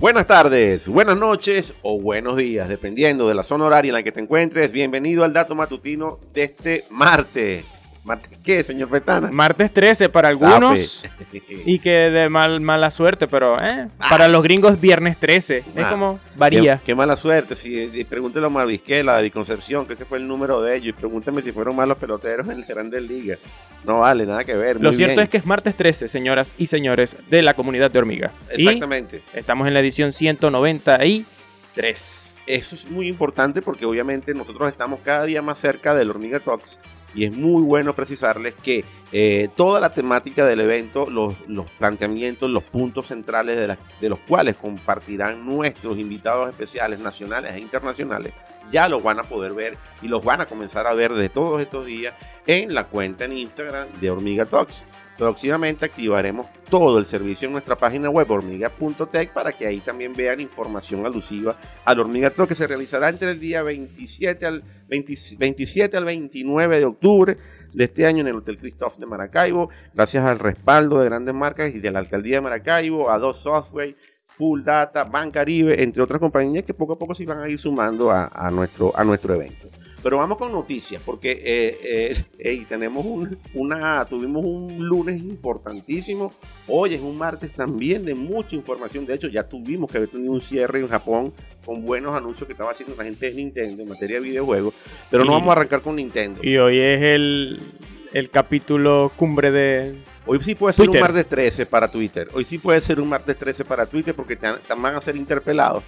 Buenas tardes, buenas noches o buenos días, dependiendo de la zona horaria en la que te encuentres. Bienvenido al dato matutino de este martes. ¿Martes qué, señor Fetana? Martes 13 para algunos y que de mal, mala suerte, pero eh, para los gringos viernes 13. Es Ah. como varía. Qué, qué mala suerte. Si, y pregúntele a Marvisquela, a David Concepción, que ese fue el número de ellos. Y pregúntame si fueron malos peloteros en las grandes ligas. No vale, nada que ver. Lo cierto bien. es que es martes 13, señoras y señores de la comunidad de hormiga. Exactamente. Y estamos en la edición 193. Eso es muy importante porque obviamente nosotros estamos cada día más cerca del Hormiga Talks y es muy bueno precisarles que eh, toda la temática del evento, los, planteamientos, los puntos centrales de los cuales compartirán nuestros invitados especiales nacionales e internacionales, ya los van a poder ver y los van a comenzar a ver de todos estos días en la cuenta en Instagram de Hormiga Talks. Próximamente activaremos todo el servicio en nuestra página web hormiga.tech para que ahí también vean información alusiva al Hormiga Talk que se realizará entre el día 27 al, 20 27 al 29 de octubre de este año en el Hotel Christoph de Maracaibo, gracias al respaldo de grandes marcas y de la Alcaldía de Maracaibo, a dos software, Full Data, Bancaribe, entre otras compañías que poco a poco se van a ir sumando a, a nuestro, a nuestro evento. Pero vamos con noticias, porque eh, eh, tenemos un- una, tuvimos un lunes importantísimo. Hoy es un martes también de mucha información. De hecho, ya tuvimos que haber tenido un cierre en Japón con buenos anuncios que estaba haciendo la gente de Nintendo en materia de videojuegos. Pero no vamos a arrancar con Nintendo. Y hoy es el, el capítulo cumbre de... Hoy sí puede ser Twitter. un martes 13 para Twitter. Hoy sí puede ser un martes 13 para Twitter porque te, te van a ser interpelados.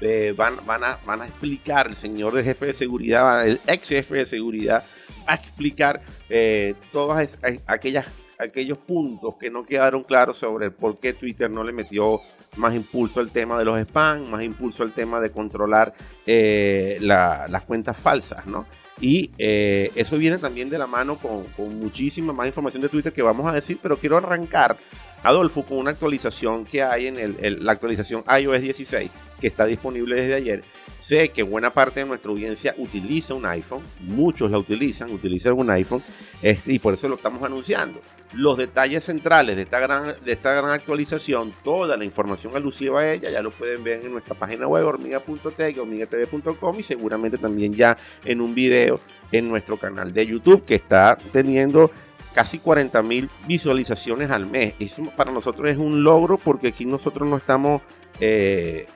Eh, van, van, a, van a explicar, el señor de jefe de seguridad, el ex jefe de seguridad, va a explicar eh, todas a- aquellas, aquellos puntos que no quedaron claros sobre por qué Twitter no le metió más impulso al tema de los spam, más impulso al tema de controlar eh, la- las cuentas falsas, ¿no? Y eh, eso viene también de la mano con, muchísima más información de Twitter que vamos a decir, pero quiero arrancar, Adolfo, con una actualización que hay en el- la actualización iOS 16, que está disponible desde ayer. Sé que buena parte de nuestra audiencia utiliza un iPhone, muchos la utilizan, utilizan un iPhone, este, y por eso lo estamos anunciando. Los detalles centrales de esta, gran, de esta gran actualización, toda la información alusiva a ella, ya lo pueden ver en nuestra página web hormiga.tech, hormigatv.com y seguramente también ya en un video en nuestro canal de YouTube que está teniendo casi 40 mil visualizaciones al mes. Eso para nosotros es un logro porque aquí nosotros no estamos eh,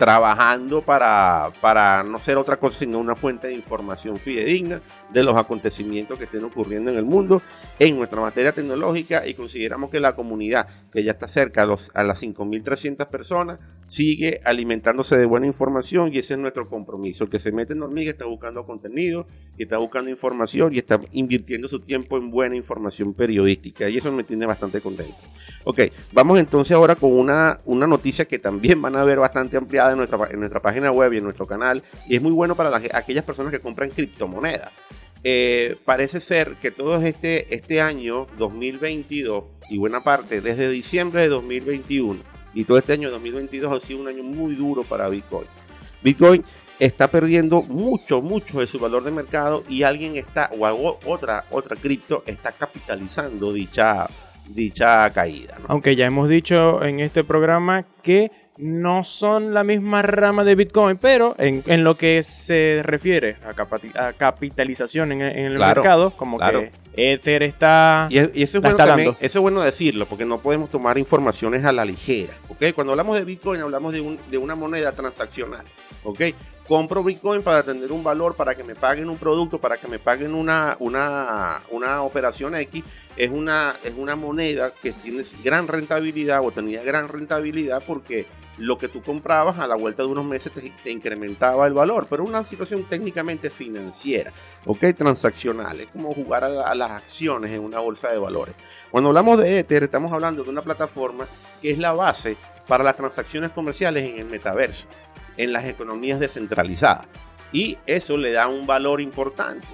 trabajando para, para no ser otra cosa sino una fuente de información fidedigna de los acontecimientos que estén ocurriendo en el mundo en nuestra materia tecnológica y consideramos que la comunidad que ya está cerca a, los, a las 5.300 personas sigue alimentándose de buena información y ese es nuestro compromiso. El que se mete en hormiga está buscando contenido, está buscando información y está invirtiendo su tiempo en buena información periodística y eso me tiene bastante contento. Ok, vamos entonces ahora con una, una noticia que también van a ver bastante ampliada en nuestra, en nuestra página web y en nuestro canal y es muy bueno para las- aquellas personas que compran criptomonedas. Eh, parece ser que todo este, este año 2022 y buena parte desde diciembre de 2021 y todo este año 2022 ha sido un año muy duro para Bitcoin. Bitcoin está perdiendo mucho, mucho de su valor de mercado y alguien está, o algo- otra, otra cripto está capitalizando dicha, dicha caída. Aunque ya hemos dicho en este programa que no son la misma rama de Bitcoin, pero en, en lo que se refiere a, capitalización en, en el Claro, mercado, como claro. que Ether está... Y, es- y eso, es bueno también, eso es bueno decirlo, porque no podemos tomar informaciones a la ligera. ¿ok? Cuando hablamos de Bitcoin, hablamos de, un- de una moneda transaccional. ¿ok? Compro Bitcoin para tener un valor, para que me paguen un producto, para que me paguen una, una, una operación X. Es una, es una moneda que tiene gran rentabilidad o tenía gran rentabilidad porque lo que tú comprabas a la vuelta de unos meses te, incrementaba el valor, pero una situación técnicamente financiera. ¿ok? Transaccional, es como jugar a las acciones en una bolsa de valores. Cuando hablamos de Ether, estamos hablando de una plataforma que es la base para las transacciones comerciales en el metaverso, en las economías descentralizadas. Y eso le da un valor importante.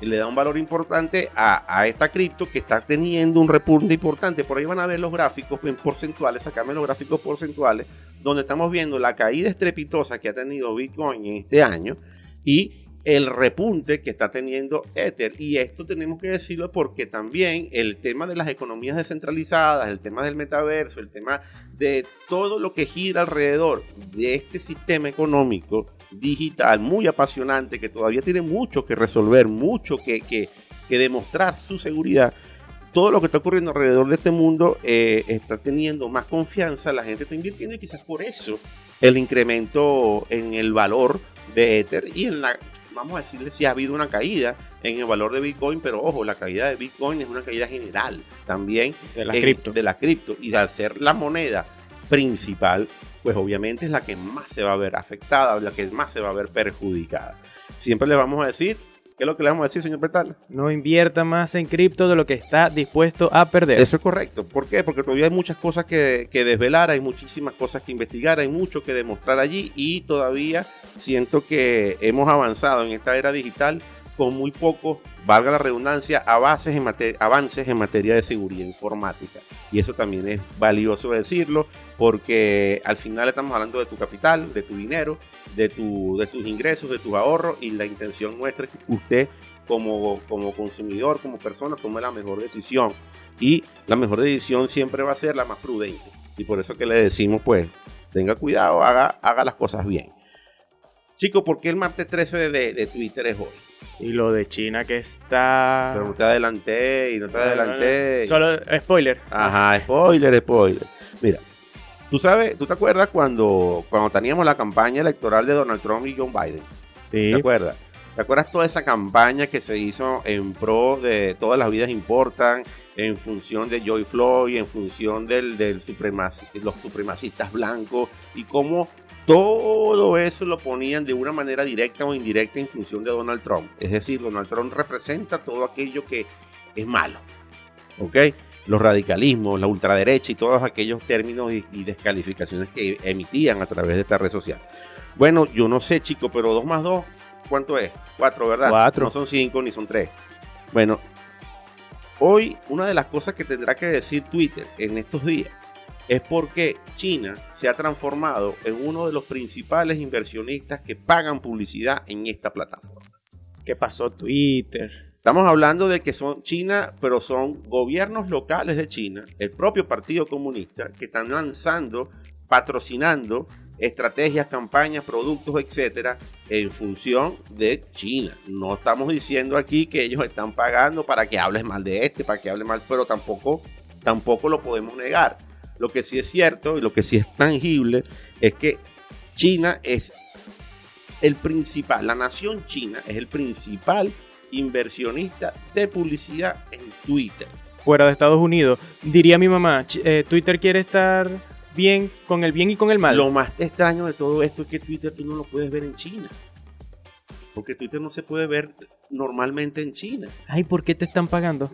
Le da un valor importante a, a esta cripto que está teniendo un repunte importante. Por ahí van a ver los gráficos en porcentuales, sacarme los gráficos porcentuales, donde estamos viendo la caída estrepitosa que ha tenido Bitcoin en este año y el repunte que está teniendo Ether. Y esto tenemos que decirlo porque también el tema de las economías descentralizadas, el tema del metaverso, el tema de todo lo que gira alrededor de este sistema económico digital muy apasionante que todavía tiene mucho que resolver, mucho que, que, demostrar su seguridad. Todo lo que está ocurriendo alrededor de este mundo eh, está teniendo más confianza, la gente está invirtiendo y quizás por eso el incremento en el valor de Ether y en la vamos a decirle si ha habido una caída en el valor de Bitcoin, pero ojo, la caída de Bitcoin es una caída general también de la cripto. De la cripto. Y al ser la moneda principal, pues obviamente es la que más se va a ver afectada, la que más se va a ver perjudicada. Siempre le vamos a decir ¿Qué es lo que le vamos a decir, señor Petal? No invierta más en cripto de lo que está dispuesto a perder. Eso es correcto. ¿Por qué? Porque todavía hay muchas cosas que, desvelar, hay muchísimas cosas que investigar, hay mucho que demostrar allí y todavía siento que hemos avanzado en esta era digital con muy pocos, valga la redundancia, avances en, avances en materia de seguridad informática. Y eso también es valioso decirlo porque al final estamos hablando de tu capital, de tu dinero, de, tu, de tus ingresos, de tus ahorros y la intención nuestra es que usted como, como consumidor, como persona, tome la mejor decisión. Y la mejor decisión siempre va a ser la más prudente. Y por eso que le decimos, pues, tenga cuidado, haga, haga las cosas bien. Chicos, ¿por qué el martes 13 de, de Twitter es hoy? Y lo de China que está. Pero no te adelanté y no te adelanté. Solo spoiler. Ajá, spoiler, spoiler. Mira, tú sabes, ¿tú te acuerdas cuando, cuando teníamos la campaña electoral de Donald Trump y John Biden? Sí. ¿Te acuerdas? ¿Te acuerdas toda esa campaña que se hizo en pro de todas las vidas importan, en función de Joy Floyd, en función del, del los supremacistas blancos y cómo todo eso lo ponían de una manera directa o indirecta en función de Donald Trump. Es decir, Donald Trump representa todo aquello que es malo. ¿Ok? Los radicalismos, la ultraderecha y todos aquellos términos y, descalificaciones que emitían a través de esta red social. Bueno, yo no sé, chico, pero 2 más 2, ¿cuánto es? 4, ¿verdad? 4. No son 5 ni son 3. Bueno, hoy una de las cosas que tendrá que decir Twitter en estos días es porque China se ha transformado en uno de los principales inversionistas que pagan publicidad en esta plataforma. ¿Qué pasó Twitter? Estamos hablando de que son China, pero son gobiernos locales de China, el propio Partido Comunista, que están lanzando, patrocinando estrategias, campañas, productos, etcétera, en función de China. No estamos diciendo aquí que ellos están pagando para que hables mal de este, para que hables mal, pero tampoco, tampoco lo podemos negar. Lo que sí es cierto y lo que sí es tangible es que China es el principal, la nación china es el principal inversionista de publicidad en Twitter. Fuera de Estados Unidos, diría mi mamá, eh, Twitter quiere estar bien con el bien y con el mal. Lo más extraño de todo esto es que Twitter tú no lo puedes ver en China. Porque Twitter no se puede ver normalmente en China. Ay, ¿por qué te están pagando?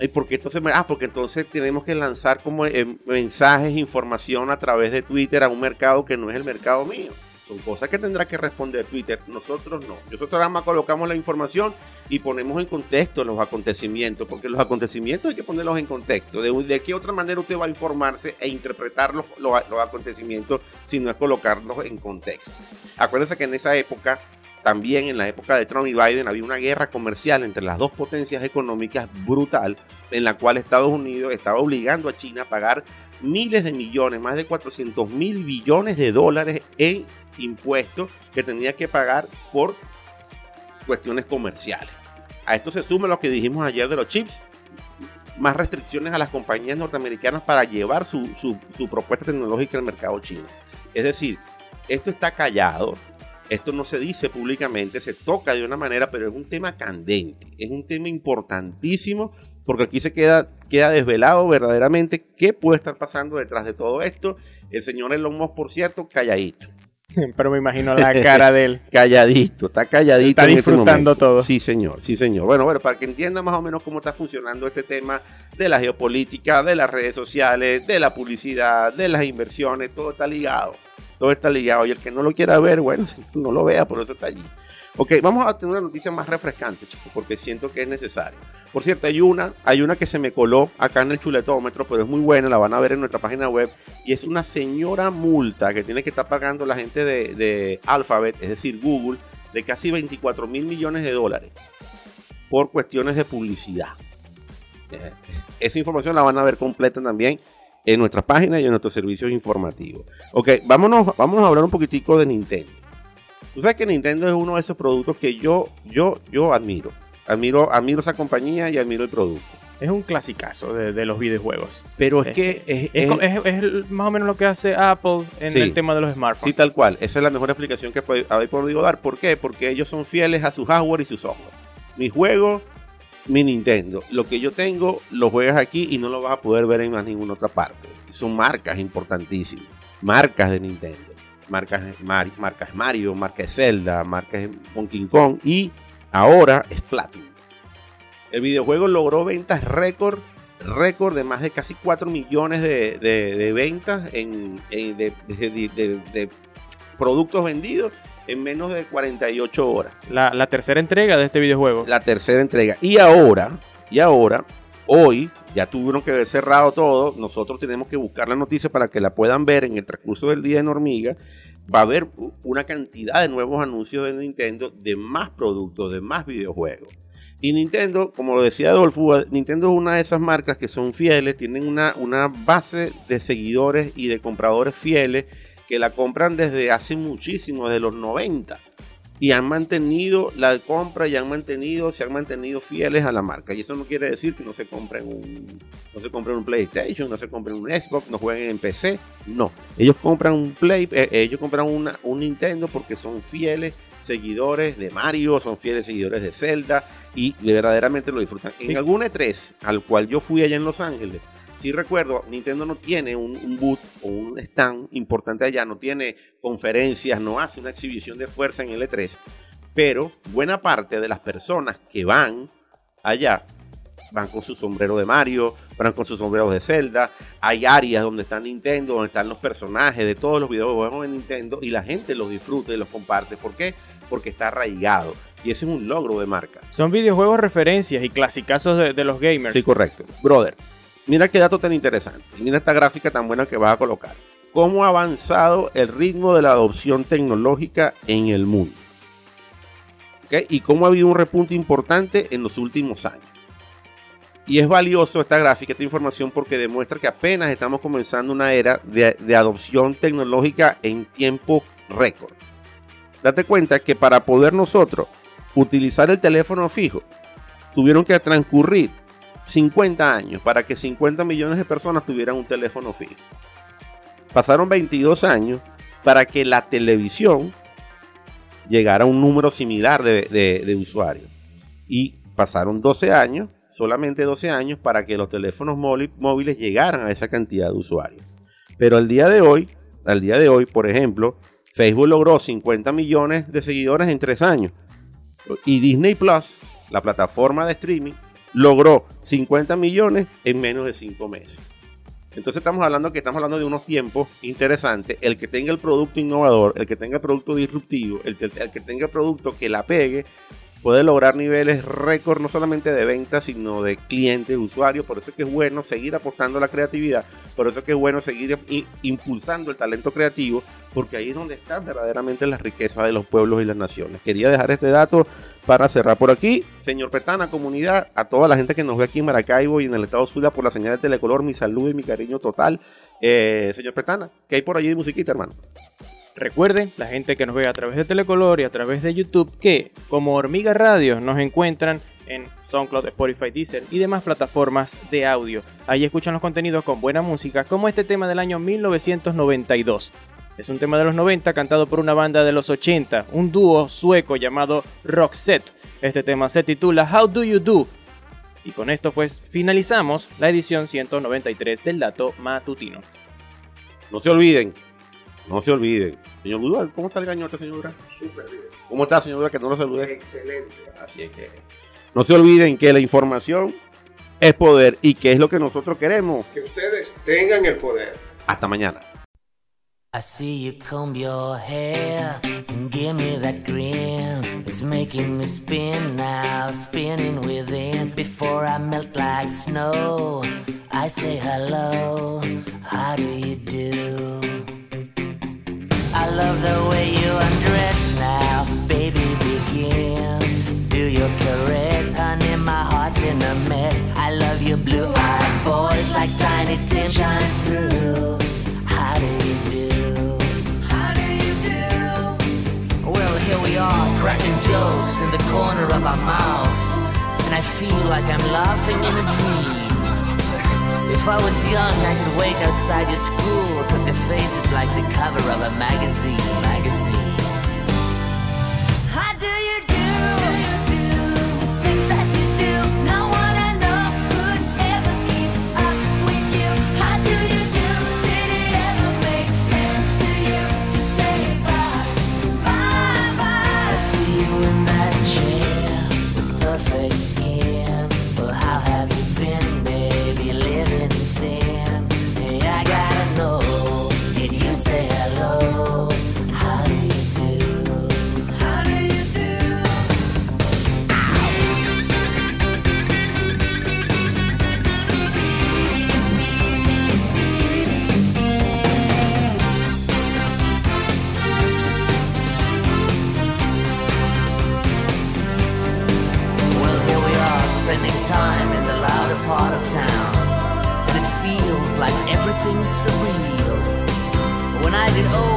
¿Y porque entonces, ah, porque entonces tenemos que lanzar como eh, mensajes, información a través de Twitter a un mercado que no es el mercado mío. Son cosas que tendrá que responder Twitter. Nosotros no. Nosotros nada más colocamos la información y ponemos en contexto los acontecimientos, porque los acontecimientos hay que ponerlos en contexto. ¿De, de qué otra manera usted va a informarse e interpretar los, los, los acontecimientos si no es colocarlos en contexto? Acuérdense que en esa época también en la época de Trump y Biden había una guerra comercial entre las dos potencias económicas brutal, en la cual Estados Unidos estaba obligando a China a pagar miles de millones, más de 400 mil billones de dólares en impuestos que tenía que pagar por cuestiones comerciales. A esto se suma lo que dijimos ayer de los chips, más restricciones a las compañías norteamericanas para llevar su, su propuesta tecnológica al mercado chino. Es decir, esto está callado, esto no se dice públicamente, se toca de una manera, pero es un tema candente, es un tema importantísimo porque aquí se queda, queda desvelado verdaderamente qué puede estar pasando detrás de todo esto. El señor Elon Musk, por cierto, calladito. Pero me imagino la cara de él. calladito, está calladito. Está este disfrutando todo. Sí, señor, sí, señor. Bueno, bueno, para que entienda más o menos cómo está funcionando este tema de la geopolítica, de las redes sociales, de la publicidad, de las inversiones, todo está ligado todo está ligado. Y el que no lo quiera ver, bueno, no lo vea, por eso está allí. Ok, vamos a tener una noticia más refrescante, chicos, porque siento que es necesario. Por cierto, hay una, hay una que se me coló acá en el chuletómetro, pero es muy buena, la van a ver en nuestra página web. Y es una señora multa que tiene que estar pagando la gente de, de Alphabet, es decir, Google, de casi 24 mil millones de dólares por cuestiones de publicidad. Eh, esa información la van a ver completa también en nuestras páginas y en nuestros servicios informativos. Ok, vámonos, vámonos a hablar un poquitico de Nintendo. Tú sabes que Nintendo es uno de esos productos que yo, yo, yo admiro. Admiro, admiro esa compañía y admiro el producto. Es un clasicazo de, los videojuegos. Pero es, que es, más o menos lo que hace Apple en el tema de los smartphones. Sí, tal cual. Esa es la mejor explicación que habéis podido dar. ¿Por qué? Porque ellos son fieles a su hardware y su software. Mi juego, mi Nintendo. Lo que yo tengo, lo juegas aquí y no lo vas a poder ver en más ninguna otra parte. Son marcas importantísimas. Marcas de Nintendo. Marcas, marcas Mario, marcas Zelda, marcas King Kong y ahora Splatoon. El videojuego logró ventas récord, récord de más de casi 4 millones de, ventas en, de, productos vendidos en menos de 48 horas. La, tercera entrega de este videojuego. La tercera entrega. Y ahora, y ahora, hoy, ya tuvieron que haber cerrado todo. Nosotros tenemos que buscar la noticia para que la puedan ver en el transcurso del día en Hormiga. Va a haber una cantidad de nuevos anuncios de Nintendo de más productos, de más videojuegos. Y Nintendo, como lo decía Adolfo, Nintendo es una de esas marcas que son fieles, tienen una, una base de seguidores y de compradores fieles que la compran desde hace muchísimo, desde los 90. Y han mantenido la compra y han mantenido, se han mantenido fieles a la marca. Y eso no quiere decir que no se compren un, no se compren un PlayStation, no se compren un Xbox, no jueguen en PC. No. Ellos compran un Play, eh, ellos compran una, un Nintendo porque son fieles seguidores de Mario, son fieles seguidores de Zelda y verdaderamente lo disfrutan. En algún E3 al cual yo fui allá en Los Ángeles, si recuerdo, Nintendo no tiene un, un, boot o un stand importante allá, no tiene conferencias, no hace una exhibición de fuerza en el E3, pero buena parte de las personas que van allá van con su sombrero de Mario, van con sus sombreros de Zelda. Hay áreas donde está Nintendo, donde están los personajes de todos los videojuegos de Nintendo y la gente los disfruta y los comparte. ¿Por qué? Porque está arraigado. Y ese es un logro de marca. Son videojuegos referencias y clasicazos de, de los gamers. Sí, correcto. Brother, Mira qué dato tan interesante. Mira esta gráfica tan buena que vas a colocar. Cómo ha avanzado el ritmo de la adopción tecnológica en el mundo. Y cómo ha habido un repunte importante en los últimos años. Y es valioso esta gráfica, esta información, porque demuestra que apenas estamos comenzando una era de adopción tecnológica en tiempo récord. Date cuenta que para poder nosotros utilizar el teléfono fijo, tuvieron que transcurrir 50 años para que 50 millones de personas tuvieran un teléfono fijo. Pasaron 22 años para que la televisión llegara a un número similar de, usuarios. Y pasaron 12 años, solamente 12 años, para que los teléfonos móviles llegaran a esa cantidad de usuarios. Pero al día de hoy, al día de hoy, por ejemplo, Facebook logró 50 millones de seguidores en 3 años. Y Disney Plus, la plataforma de streaming, logró 50 millones en menos de 5 meses. Entonces estamos hablando que estamos hablando de unos tiempos interesantes. El que tenga el producto innovador, el que tenga el producto disruptivo, el que, el que tenga el producto que la pegue, puede lograr niveles récord no solamente de ventas, sino de clientes, usuarios. Por eso es que es bueno seguir apostando a la creatividad, por eso es que es bueno seguir impulsando el talento creativo, porque ahí es donde está verdaderamente la riqueza de los pueblos y las naciones. Quería dejar este dato para cerrar por aquí. Señor Petana, comunidad, a toda la gente que nos ve aquí en Maracaibo y en el estado Zulia por la señal de Telecolor, mi salud y mi cariño total. Eh, señor Petana, ¿qué hay por allí de musiquita, hermano? Recuerden, la gente que nos ve a través de Telecolor y a través de YouTube, que como Hormiga Radio nos encuentran en SoundCloud, Spotify, Deezer y demás plataformas de audio. Ahí escuchan los contenidos con buena música, como este tema del año 1992. Es un tema de los 90 cantado por una banda de los 80, un dúo sueco llamado Roxette. Este tema se titula How Do You Do? Y con esto pues finalizamos la edición 193 del dato matutino. No se olviden, no se olviden. Señor Budua, ¿cómo está el gañote, señor Dura? Súper bien. ¿Cómo está, señor Dura? Que no lo salude. Excelente. Así es que. No se olviden que la información es poder y que es lo que nosotros queremos. Que ustedes tengan el poder. Hasta mañana. I see you comb your hair and give me that grin. It's making me spin now, spinning within. Before I melt like snow, I say hello. How do you do? I love the way you undress now, baby. Begin. Do your caress, honey. My heart's in a mess. I love your blue-eyed voice like Tiny Tim shines through. How do you do? How do you do? Well, here we are, cracking jokes in the corner of our mouths, and I feel like I'm laughing in a dream. If I was young, I could wait outside your school, cause your face is like the cover of a magazine, magazine. When I